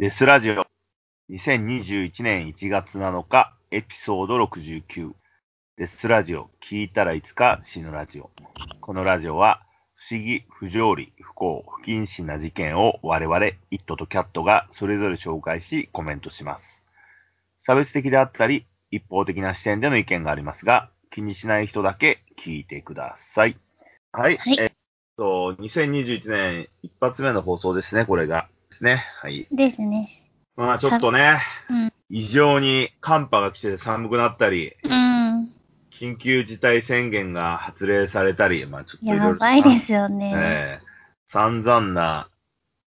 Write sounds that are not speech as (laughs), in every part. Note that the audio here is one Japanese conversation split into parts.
デスラジオ2021年1月7日エピソード69デスラジオ聞いたらいつか死ぬラジオこのラジオは不思議、不条理、不幸、不謹慎な事件を我々、イットとキャットがそれぞれ紹介しコメントします。差別的であったり、一方的な視点での意見がありますが、気にしない人だけ聞いてください。はい。はいえっと、2021年一発目の放送ですね、これが。ですね。はい。ですね。まあちょっとね、うん。異常に寒波が来て寒くなったり、うん。緊急事態宣言が発令されたり、まあちょっとやばいですよね。ええ散々な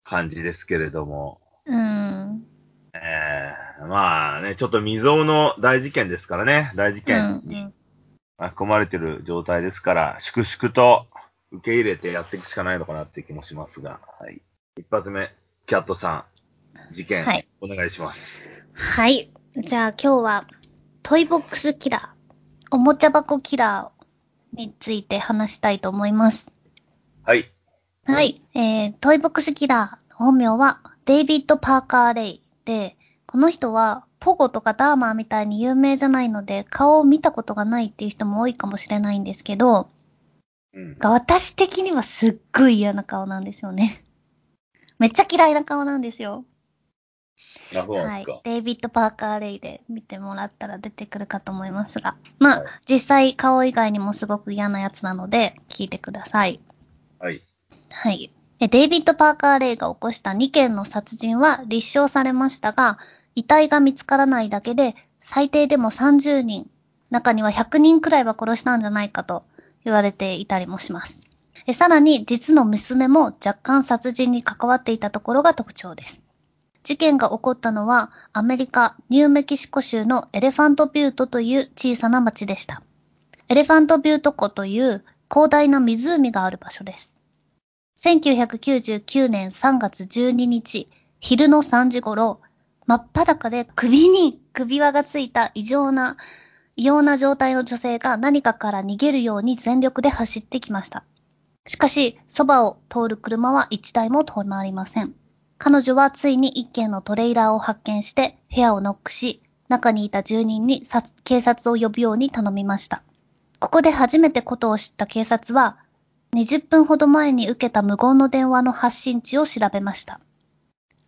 感じですけれども、うん。ええまあね、ちょっと未曾有の大事件ですからね、大事う件ん。に巻き込まれてる状態ですから、粛々と受け入れてやっていくしかないのかなって気もしますが、はい。一発目、キャットさん、事件、はいお願いします。はい。じゃあ今日は、トイボックスキラー、おもちゃ箱キラーについて話したいと思います。はい。はい。えー、トイボックスキラー、本名はデイビッド・パーカー・レイで、この人はポゴとかダーマーみたいに有名じゃないので、顔を見たことがないっていう人も多いかもしれないんですけど、うん。が私的にはすっごい嫌な顔なんですよね。めっちゃ嫌いな顔なんですよ。あ、そうなんはいですか。。デイビッド・パーカー・レイで見てもらったら出てくるかと思いますが。まあ、はい実際顔以外にもすごく嫌なやつなので、聞いてください。はい。はい。えデイビッド・パーカー・レイが起こした2件の殺人は立証されましたが、遺体が見つからないだけで、最低でも30人、中には100人くらいは殺したんじゃないかと言われていたりもします。えさらに、実の娘も若干殺人に関わっていたところが特徴です。事件が起こったのは、アメリカ・ニューメキシコ州のエレファントビュートという小さな町でした。エレファントビュート湖という広大な湖がある場所です。1999年3月12日、昼の3時頃、真っ裸で首に首輪がついた異常な、異様な状態の女性が何かから逃げるように全力で走ってきました。しかし、そばを通る車は一台も止まりません。彼女はついに一軒のトレーラーを発見して部屋をノックし、中にいた住人に警察を呼ぶように頼みました。ここで初めてことを知った警察は、20分ほど前に受けた無言の電話の発信地を調べました。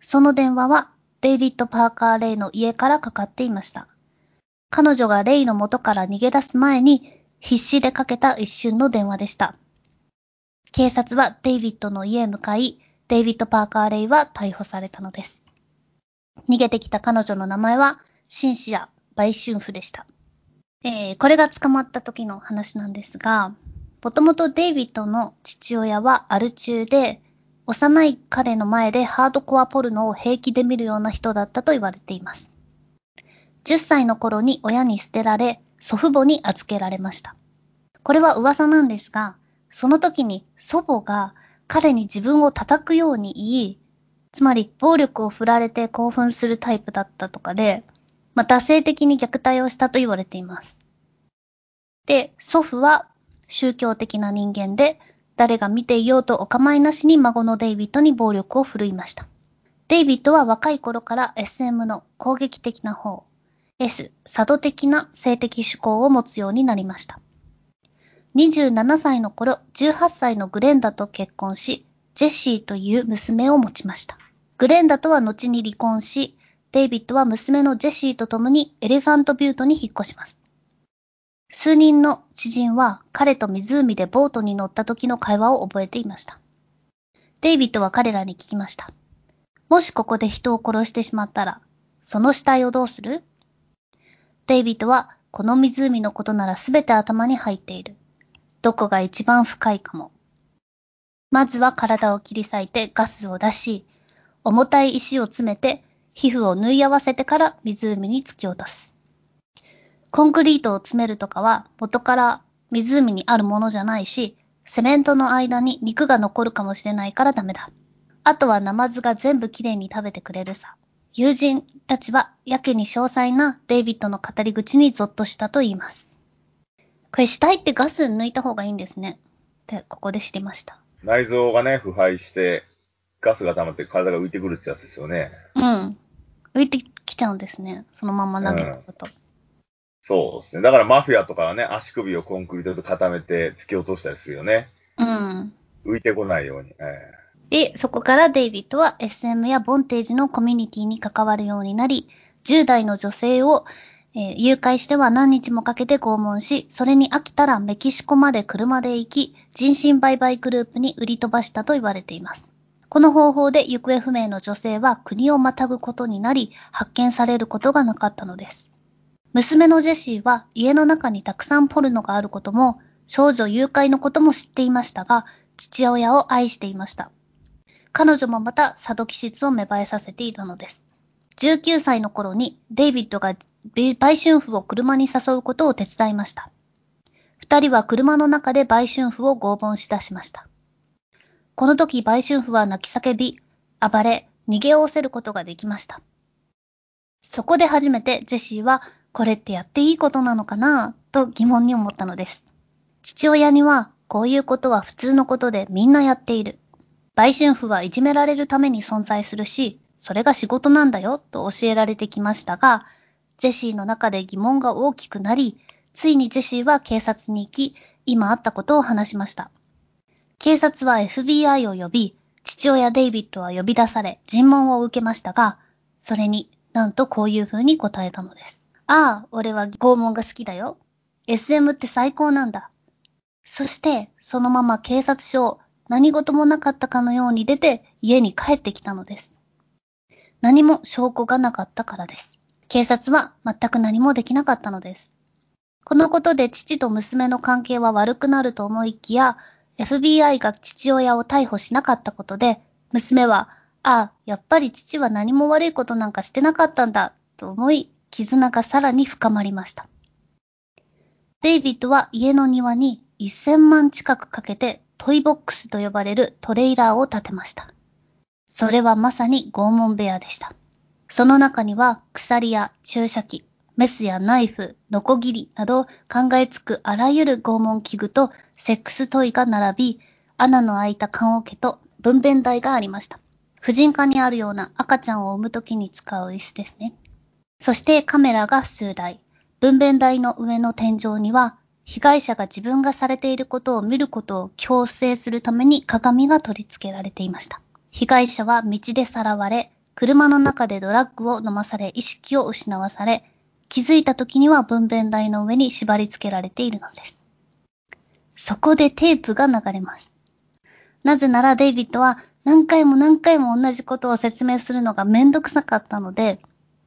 その電話はデイビッド・パーカー・レイの家からかかっていました。彼女がレイの元から逃げ出す前に必死でかけた一瞬の電話でした。警察はデイビッドの家へ向かい、デイビッド・パーカー・レイは逮捕されたのです。逃げてきた彼女の名前はシンシア・バイシュンフでした。えー、これが捕まった時の話なんですが、もともとデイビッドの父親はアル中で、幼い彼の前でハードコアポルノを平気で見るような人だったと言われています。10歳の頃に親に捨てられ、祖父母に預けられました。これは噂なんですが、その時に祖母が彼に自分を叩くように言い、つまり暴力を振られて興奮するタイプだったとかで、また性的に虐待をしたと言われています。で、祖父は宗教的な人間で、誰が見ていようとお構いなしに孫のデイビッドに暴力を振るいました。デイビッドは若い頃から SM の攻撃的な方、S、サド的な性的趣向を持つようになりました。27歳の頃、18歳のグレンダと結婚し、ジェシーという娘を持ちました。グレンダとは後に離婚し、デイビッドは娘のジェシーと共にエレファントビュートに引っ越します。数人の知人は彼と湖でボートに乗った時の会話を覚えていました。デイビッドは彼らに聞きました。もしここで人を殺してしまったら、その死体をどうする？デイビッドはこの湖のことならすべて頭に入っている。どこが一番深いかも。まずは体を切り裂いてガスを出し、重たい石を詰めて皮膚を縫い合わせてから湖に突き落とす。コンクリートを詰めるとかは元から湖にあるものじゃないし、セメントの間に肉が残るかもしれないからダメだ。あとはナマズが全部きれいに食べてくれるさ。友人たちはやけに詳細なデイビッドの語り口にゾッとしたと言います。これ死体ってガス抜いた方がいいんですね。ってここで知りました。内臓がね、腐敗して、ガスが溜まって体が浮いてくるってやつですよね。うん。浮いてきちゃうんですね。そのまま投げたこと。そうですね。だからマフィアとかはね、足首をコンクリートで固めて突き落としたりするよね。うん。浮いてこないように。えで、そこからデイビッドは SM やボンテージのコミュニティに関わるようになり、10代の女性を、えー誘拐しては何日もかけて拷問し、それに飽きたらメキシコまで車で行き、人身売買グループに売り飛ばしたと言われています。この方法で行方不明の女性は国をまたぐことになり、発見されることがなかったのです。娘のジェシーは家の中にたくさんポルノがあることも、少女誘拐のことも知っていましたが、父親を愛していました。彼女もまた佐渡気質を芽生えさせていたのです。19歳の頃にデイビッドが売春婦を車に誘うことを手伝いました。二人は車の中で売春婦を拷問し出しました。この時売春婦は泣き叫び、暴れ、逃げおせることができました。そこで初めてジェシーは、これってやっていいことなのかなと疑問に思ったのです。父親には、こういうことは普通のことでみんなやっている。売春婦はいじめられるために存在するし、それが仕事なんだよと教えられてきましたが、ジェシーの中で疑問が大きくなり、ついにジェシーは警察に行き、今あったことを話しました。警察は FBI を呼び、父親デイビッドは呼び出され、尋問を受けましたが、それになんとこういう風に答えたのです。ああ、俺は拷問が好きだよ。SM って最高なんだ。そして、そのまま警察署何事もなかったかのように出て家に帰ってきたのです。何も証拠がなかったからです。警察は全く何もできなかったのです。このことで父と娘の関係は悪くなると思いきや、FBI が父親を逮捕しなかったことで、娘は、ああ、やっぱり父は何も悪いことなんかしてなかったんだ、と思い、絆がさらに深まりました。デイビッドは家の庭に1000万近くかけてトイボックスと呼ばれるトレーラーを建てました。それはまさに拷問部屋でした。その中には鎖や注射器、メスやナイフ、ノコギリなど考えつくあらゆる拷問器具とセックストイが並び、穴の開いた棺桶と分娩台がありました。婦人科にあるような赤ちゃんを産むときに使う椅子ですね。そしてカメラが数台。分娩台の上の天井には、被害者が自分がされていることを見ることを強制するために鏡が取り付けられていました。被害者は道でさらわれ、車の中でドラッグを飲まされ、意識を失わされ、気づいた時には分娩台の上に縛り付けられているのです。そこでテープが流れます。なぜならデイビッドは何回も何回も同じことを説明するのがめんどくさかったので、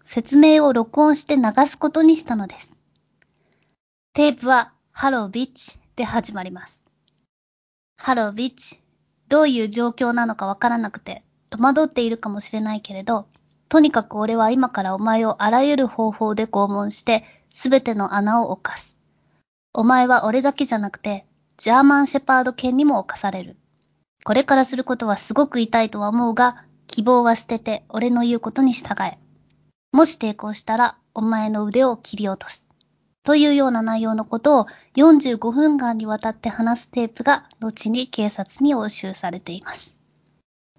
説明を録音して流すことにしたのです。テープは、ハロービッチで始まります。ハロービッチ。どういう状況なのかわからなくて、戸惑っているかもしれないけれど、とにかく俺は今からお前をあらゆる方法で拷問して、すべての穴を犯す。お前は俺だけじゃなくて、ジャーマンシェパード犬にも侵される。これからすることはすごく痛いとは思うが、希望は捨てて俺の言うことに従え。もし抵抗したら、お前の腕を切り落とす。というような内容のことを45分間にわたって話すテープが後に警察に押収されています。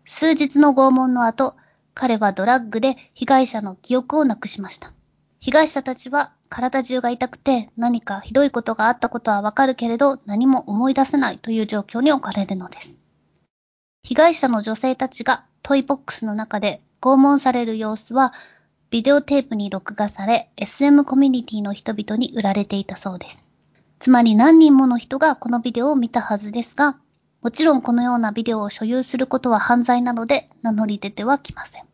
数日の拷問の後、彼はドラッグで被害者の記憶をなくしました。被害者たちは体中が痛くて何かひどいことがあったことはわかるけれど何も思い出せないという状況に置かれるのです。被害者の女性たちがトイボックスの中で拷問される様子はビデオテープに録画され SM コミュニティの人々に売られていたそうです。つまり何人もの人がこのビデオを見たはずですが、もちろんこのようなビデオを所有することは犯罪なので名乗り出てはきません。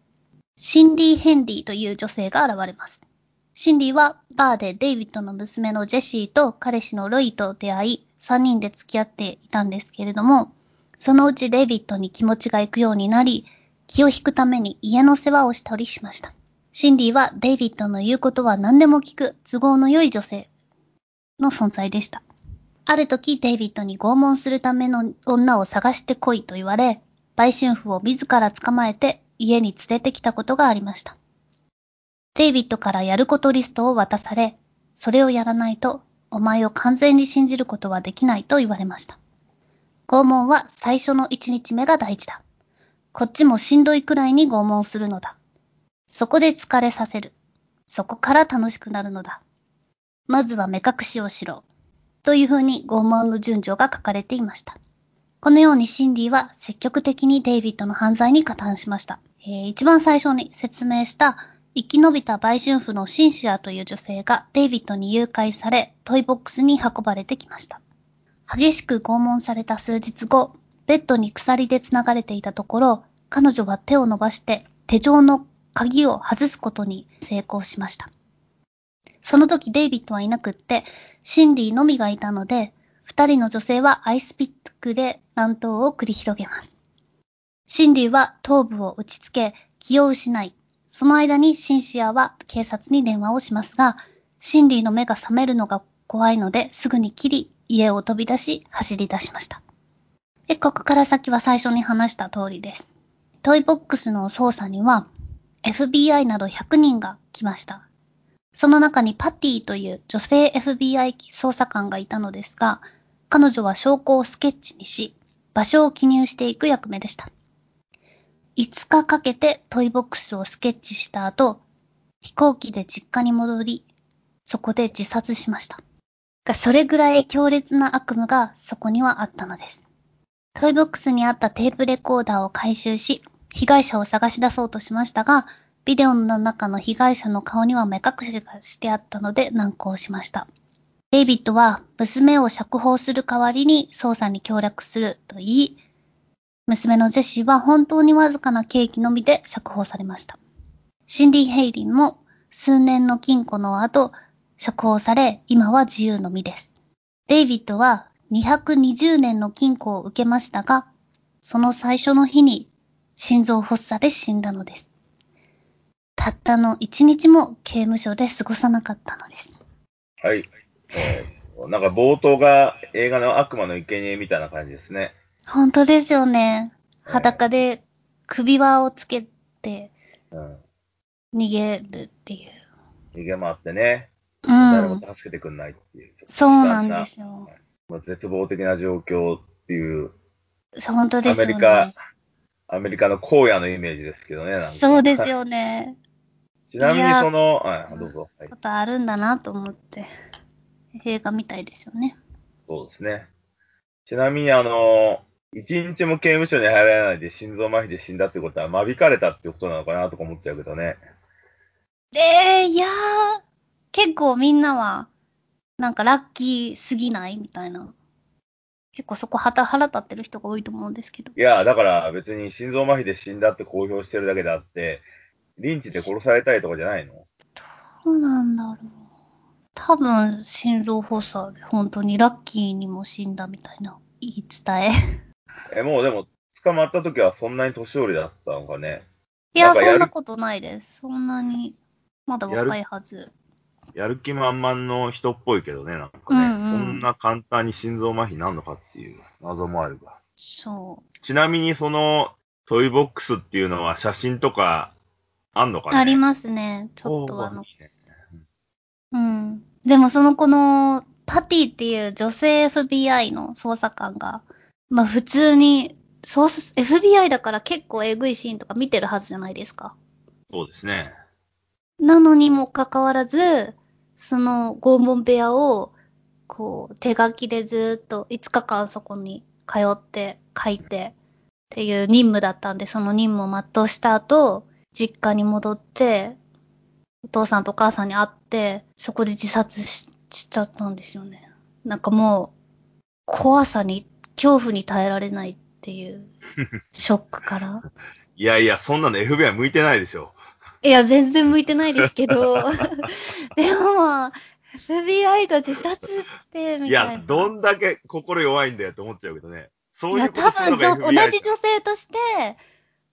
シンディ・ヘンリーという女性が現れます。シンディはバーでデイビッドの娘のジェシーと彼氏のロイと出会い、3人で付き合っていたんですけれども、そのうちデイビッドに気持ちが行くようになり、気を引くために家の世話をしたりしました。シンディはデイビッドの言うことは何でも聞く都合の良い女性の存在でした。ある時デイビッドに拷問するための女を探してこいと言われ、売春婦を自ら捕まえて家に連れてきたことがありました。デイビッドからやることリストを渡され、それをやらないとお前を完全に信じることはできないと言われました。拷問は最初の1日目が大事だ。こっちもしんどいくらいに拷問するのだ。そこで疲れさせる。そこから楽しくなるのだ。まずは目隠しをしろ。というふうに拷問の順序が書かれていました。このようにシンディは積極的にデイビッドの犯罪に加担しました。えー一番最初に説明した生き延びた売春婦のシンシアという女性がデイビッドに誘拐されトイボックスに運ばれてきました。激しく拷問された数日後、ベッドに鎖で繋がれていたところ、彼女は手を伸ばして手錠の鍵を外すことに成功しました。その時デイビッドはいなくって、シンディのみがいたので、二人の女性はアイスピックで乱闘を繰り広げます。シンディは頭部を打ちつけ、気を失い、その間にシンシアは警察に電話をしますが、シンディの目が覚めるのが怖いので、すぐに切り、家を飛び出し、走り出しました。で、ここから先は最初に話した通りです。トイボックスの捜査には、FBI など100人が来ました。その中にパティという女性 FBI 捜査官がいたのですが、彼女は証拠をスケッチにし、場所を記入していく役目でした。5日かけてトイボックスをスケッチした後、飛行機で実家に戻り、そこで自殺しました。それぐらい強烈な悪夢がそこにはあったのです。トイボックスにあったテープレコーダーを回収し、被害者を探し出そうとしましたが、ビデオの中の被害者の顔には目隠しがしてあったので難航しました。デイビッドは娘を釈放する代わりに捜査に協力すると言い、娘のジェシーは本当にわずかな刑期のみで釈放されました。シンディ・ヘイリンも数年の禁錮の後、釈放され、今は自由の身です。デイビッドは220年の禁錮を受けましたが、その最初の日に心臓発作で死んだのです。たったの一日も刑務所で過ごさなかったのです。はい。えーなんか冒頭が映画の悪魔の生贄みたいな感じですね。本当ですよね。裸で首輪をつけてうん。逃げるっていう。逃げ回ってね、う誰もん。助けてくんないっていう。そうなんですよ。まあ絶望的な状況っていう、本当ですよね。アメリカアメリカの荒野のイメージですけどね。そうですよね。(laughs) ちなみにその、はい、どうぞ。はいこ、とあるんだなと思って。映画みたいですよね。そうですね。ちなみにあの、一日も刑務所に入られないで心臓麻痺で死んだってことは、間引かれたってことなのかなとか思っちゃうけどね。えー、いやー、結構みんなは、なんかラッキーすぎないみたいな。結構そこ腹腹立ってる人が多いと思うんですけど。いや、だから別に心臓麻痺で死んだって公表してるだけであって、リンチで殺されたいとかじゃないの？どうなんだろう。多分、心臓発作で本当にラッキーにも死んだみたいな言い伝え。(laughs) え、もうでも、捕まった時はそんなに年寄りだったのかね。いや、やるそんなことないです。そんなに、まだ若いはず。やる気満々の人っぽいけどね、なんかね。うんうんそんな簡単に心臓麻痺なんのかっていう謎もあるが。そちなみにそのトイボックスっていうのは写真とかあんのかう。ね？ありますね。ちょっとあのうん。でもそのこの、パティっていう女性 FBI の捜査官が、まあ普通に、FBI だから結構エグいシーンとか見てるはずじゃないですか。そうですね。なのにもかかわらず、その拷問部屋を、こう、手書きでずっと5日間そこに通って書いてっていう任務だったんで、その任務を全うした後、実家に戻って、お父さんとお母さんに会って、そこで自殺ししちゃったんですよね。なんかもう、怖さに、恐怖に耐えられないっていう、(laughs) ショックから。いやいや、そんなの FBI 向いてないでしょ。いや、全然向いてないですけど、(laughs) でも、FBI が自殺って、みいたいな。や、どんだけ心弱いんだよって思っちゃうけどね。そういや、いうこと多分じょ、するのが同じ女性として、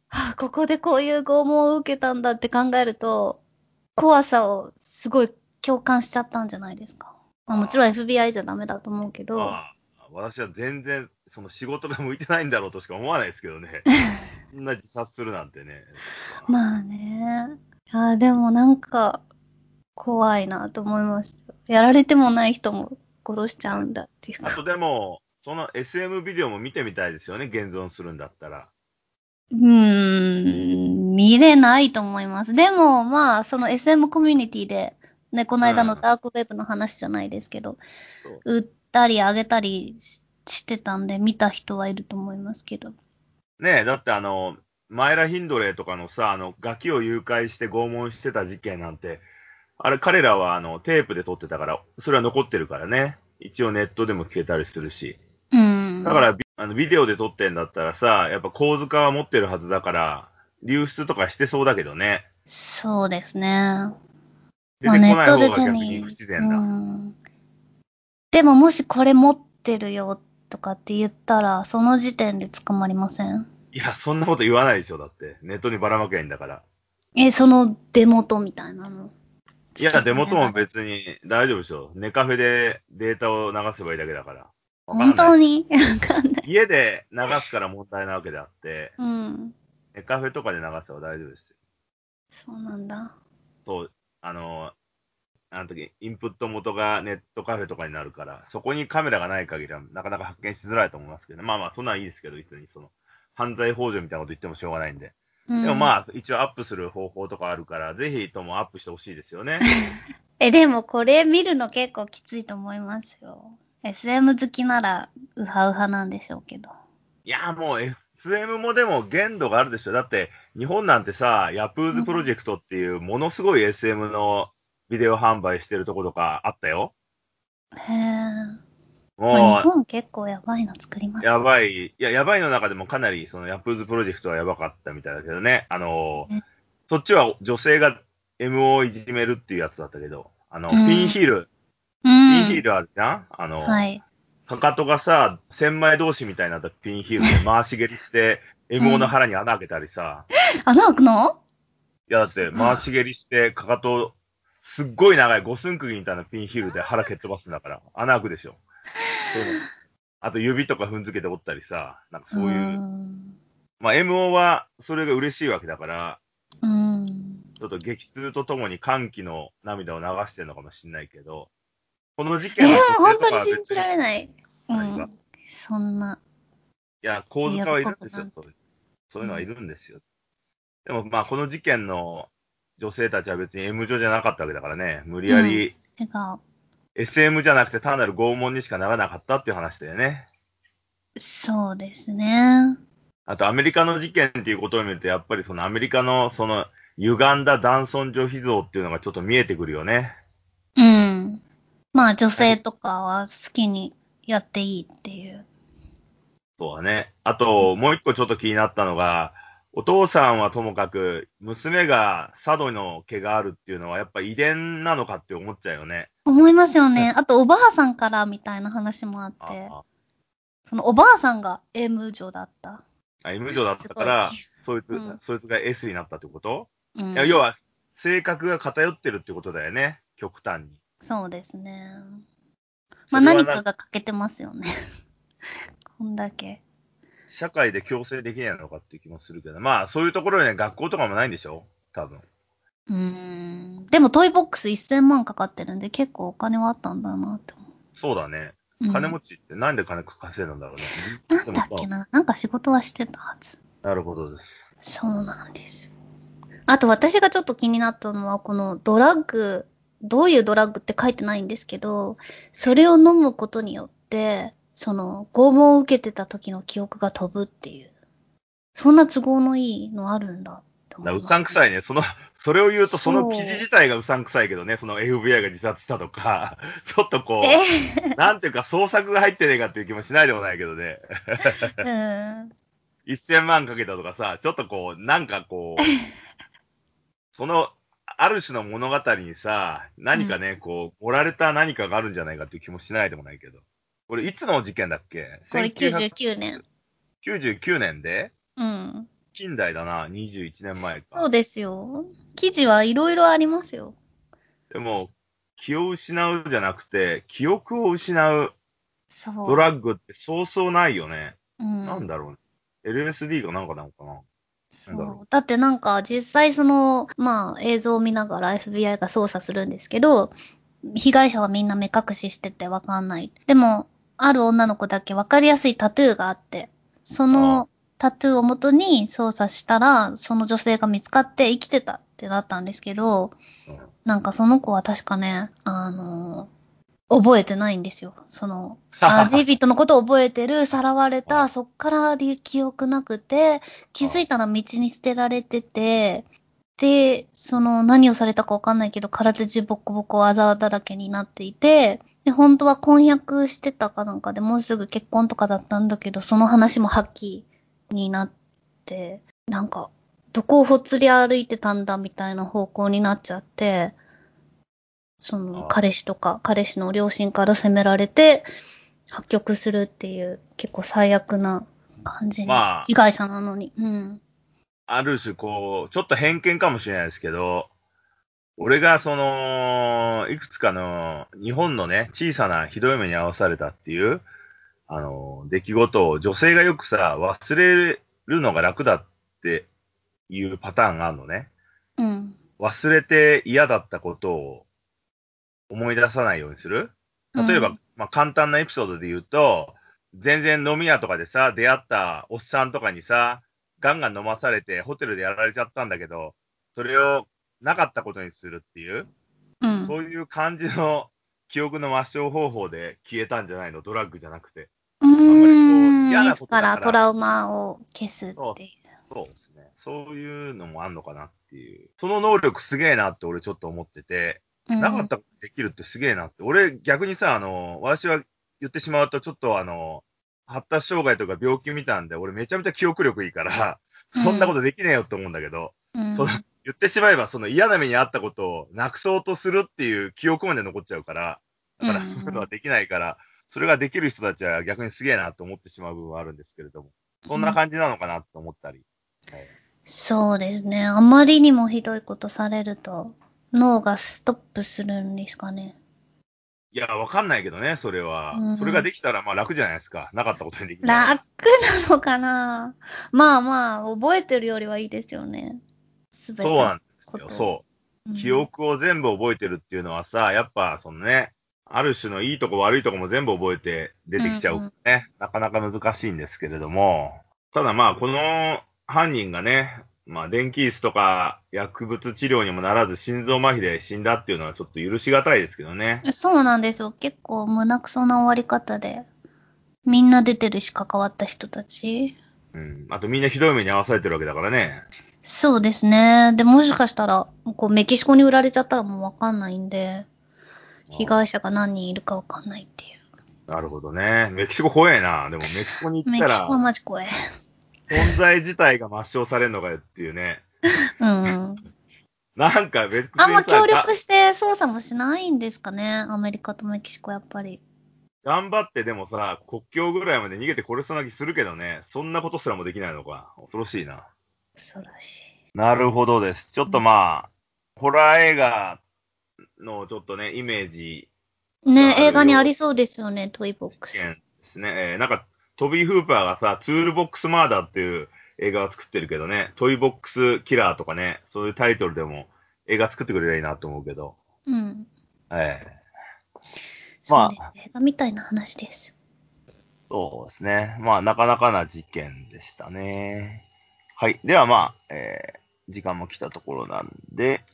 はあ、ここでこういう拷問を受けたんだって考えると、怖さをすごい共感しちゃったんじゃないですか。まあ、もちろん FBI じゃダメだと思うけど、ああ私は全然、その仕事が向いてないんだろうとしか思わないですけどね。(laughs) そんな自殺するなんてね。まあね。いや、でもなんか、怖いなと思いました。やられてもない人も殺しちゃうんだっていうか。あとでも、その SM ビデオも見てみたいですよね、現存するんだったら。うーん、見れないと思います。でも、まあ、その SM コミュニティで、ね、この間のうんダークウェブの話じゃないですけど、そう売ったり上げたりししてたんで、見た人はいると思いますけど。ねえ、だってあの、マイラ・ヒンドレーとかのさ、あの、ガキを誘拐して拷問してた事件なんて、あれ彼らはあの、テープで撮ってたから、それは残ってるからね。一応ネットでも聞けたりするし。うん。だから、ビあのビデオで撮ってんだったらさ、やっぱ構図化は持ってるはずだから、流出とかしてそうだけどね。そうですね。出てこない方が逆にに不自然だ。うん。でももしこれ持ってるよとかって言ったら、その時点で捕まりません？いや、そんなこと言わないでしょ、だって。ネットにばらまけばいいんだから。え、そのデモとみたいなの？いや、デモとも別に大丈夫でしょ。ネカフェでデータを流せばいいだけだから。わか本当に？わかんない。家で流すから問題なわけであって、うん。ネカフェとかで流せば大丈夫ですよ。そうなんだ。そう、あの、あの時、インプット元がネットカフェとかになるから、そこにカメラがない限りはなかなか発見しづらいと思いますけど、ね、まあまあ、そんなんいいですけど、別にその、犯罪幇助みたいなこと言ってもしょうがないんで。うん、でもまあ、一応アップする方法とかあるから、ぜひともアップしてほしいですよね。(laughs) え、でもこれ見るの結構きついと思いますよ。SM 好きなら、ウハウハなんでしょうけど。いや、もう FM もでも限度があるでしょ。だって、日本なんてさ、ヤプーズプロジェクトっていう、ものすごい SM のビデオ販売してるとことかあったよ。へえ。まあ、も日本結構やばいの作りまう、すやばい。いや、やばいの中でもかなり、そのヤプーズプロジェクトはやばかったみたいだけどね。あのね、そっちは女性が M をいじめるっていうやつだったけど、あの、うんピンヒール、うピンヒーん。ルあるじゃん？あの、はい。かかとがさ、千枚同士みたいになったピンヒールで回し蹴りして、(laughs) M の腹に穴開けたりさ、穴開くの？いやだって回し蹴りして、かかと、すっごい長い五寸釘みたいなピンヒールで腹蹴っ飛ばすんだから、穴開くでしょ。そういうのあと指とか踏んづけて折ったりさ、なんかそういう。ん。まあ MO はそれが嬉しいわけだから、うん。ちょっと激痛とともに歓喜の涙を流してるのかもしれないけど、この事えー、件は本女性とかは当に信じられない。うん。そんな。いや、構図化はいるんですよそういうのはいるんですよ。でもまあこの事件の女性たちは別に M 女じゃなかったわけだからね、無理やり、違う。SM じゃなくて単なる拷問にしかならなかったっていう話だよね。そうですね。あとアメリカの事件っていうことを見ると、やっぱりそのアメリカのその歪んだ男尊女卑像っていうのがちょっと見えてくるよね。うん。まあ女性とかは好きにやっていいっていう。そうだね。あと、もう一個ちょっと気になったのが、お父さんはともかく、娘が佐渡の毛があるっていうのはやっぱ遺伝なのかって思っちゃうよね。思いますよね。あとおばあさんからみたいな話もあって、あそのおばあさんが M 女だった。あ、M 女だったからす、そいつ、うんそいつが S になったってこと、うん。要は、性格が偏ってるってことだよね。極端に。そうですね。まあ何かが欠けてますよね。(laughs) こんだけ。社会で強制できないのかって気もするけど、まあ、そういうところにね、学校とかもないんでしょ？多分。うーん。でもトイボックス1000万かかってるんで結構お金はあったんだなって思う。そうだね。うん金持ちってなんで金稼いだんだろうね。なんだっけな？なんか仕事はしてたはず。なるほどです。そうなんですよ。あと私がちょっと気になったのは、このドラッグ、どういうドラッグって書いてないんですけど、それを飲むことによって、その、拷問を受けてた時の記憶が飛ぶっていう。そんな都合のいいのあるんだって思だからうさんくさい。いね。その、それを言うと、その記事自体がうさんくさいけどね、その FBI が自殺したとか、(laughs) ちょっとこえ？う、(laughs) なんていうか創作が入ってねえかっていう気もしないでもないけどね。うん。1000万かけたとかさ、ちょっとこう、なんかこう、(laughs) その、ある種の物語にさ、何かね、こう、盛られた何かがあるんじゃないかっていう気もしないでもないけど。これ、いつの事件だっけ？これ99年。1999年で？うん。近代だな、21年前か。そうですよ。記事はいろいろありますよ。でも、気を失うじゃなくて、記憶を失う。ドラッグってそうそうないよね。うん。なんだろうね。LSD がなんかなのかな。そう。だってなんか実際その、まあ映像を見ながら FBI が捜査するんですけど、被害者はみんな目隠ししててわかんない。でも、ある女の子だけわかりやすいタトゥーがあって、そのタトゥーをもとに操作したら、その女性が見つかって生きてたってなったんですけど、うん。なんかその子は確かね、あの、覚えてないんですよ。その、あ (laughs) デイビッドのことを覚えてる、さらわれうた、ん。そっから記憶なくて、気づいたら道に捨てられてて、で、その何をされたかわかんないけど、体中ボコボコあざだらけになっていて、で、本当は婚約してたかなんかでもうすぐ結婚とかだったんだけど、その話も破棄になって、なんか、どこをほっつり歩いてたんだみたいな方向になっちゃって、そのあ彼氏とか彼氏の両親から責められて破局するっていう結構最悪な感じに、まあ被害者なのに。うん。ある種、こう、ちょっと偏見かもしれないですけど、俺がその、いくつかの日本のね、小さなひどい目に遭わされたっていう、あの、出来事を女性がよくさ、忘れるのが楽だっていうパターンがあるのね。うん。忘れて嫌だったことを思い出さないようにする例えば、うんまあ簡単なエピソードで言うと、全然飲み屋とかでさ、出会ったおっさんとかにさ、ガンガン飲まされてホテルでやられちゃったんだけど、それをなかったことにするっていう、うん。そういう感じの記憶の抹消方法で消えたんじゃないの？ドラッグじゃなくて。うーん。嫌なことだからトラウマを消すっていう。そうですね。そういうのもあんのかなっていう。その能力すげえなって俺ちょっと思ってて、うんなかったことできるってすげえなって。俺逆にさ、あの、私は言ってしまうとちょっとあの、発達障害とか病気見たんで、俺めちゃめちゃ記憶力いいから、そんなことできねえよって思うんだけど、うんその言ってしまえばその嫌な目にあったことをなくそうとするっていう記憶まで残っちゃうから、だからうんそういうのはできないから、それができる人たちは逆にすげえなと思ってしまう部分はあるんですけれども、そんな感じなのかなと思ったり。はいそうですね。あまりにもひどいことされると、脳がストップするんですかね。いや、わかんないけどね、それは。うんそれができたらまあ楽じゃないですか。なかったことにできない。楽なのかなまあまあ、覚えてるよりはいいですよね。て。そうなんですよ。そうう。ん記憶を全部覚えてるっていうのはさ、やっぱそのね、ある種のいいとこ悪いとこも全部覚えて出てきちゃうからね、なかなか難しいんですけれども、ただまあこの犯人がね、まあ電気椅子とか薬物治療にもならず心臓麻痺で死んだっていうのはちょっと許しがたいですけどね。そうなんですよ。結構胸くそな終わり方で。みんな出てるし関わった人たち。うん。あとみんなひどい目に遭わされてるわけだからね。そうですね。で、もしかしたら、こう、メキシコに売られちゃったらもうわかんないんで、被害者が何人いるかわかんないっていう。なるほどね。メキシコ怖えな。でもメキシコに行ったらメキシコは、マジ怖い。存在自体が抹消されるのかよっていうね。(laughs) うん。なんか別にあんま協さ力して捜査もしないんですかね。アメリカとメキシコやっぱり。頑張ってでもさ、国境ぐらいまで逃げてこれそうな気するけどね、そんなことすらもできないのか。恐ろしいな。恐ろしい。なるほどです。ちょっとまあ、ホラー映画のちょっとね、イメージね、映画にありそうですよね、トイボックス。件ですね。えーなんか、トビー・フーパーがさ、ツールボックス・マーダーっていう映画を作ってるけどね、トイボックス・キラーとかね、そういうタイトルでも映画作ってくれりゃいいなと思うけど。うん。ええそうです。映画みたいな話です。そうですね。まあ、なかなかな事件でしたね。はい。ではまあ、えー時間も来たところなんで、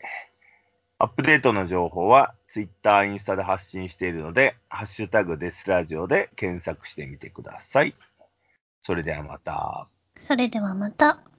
アップデートの情報は Twitter、インスタで発信しているので、ハッシュタグデスラジオで検索してみてください。それではまた。それではまた。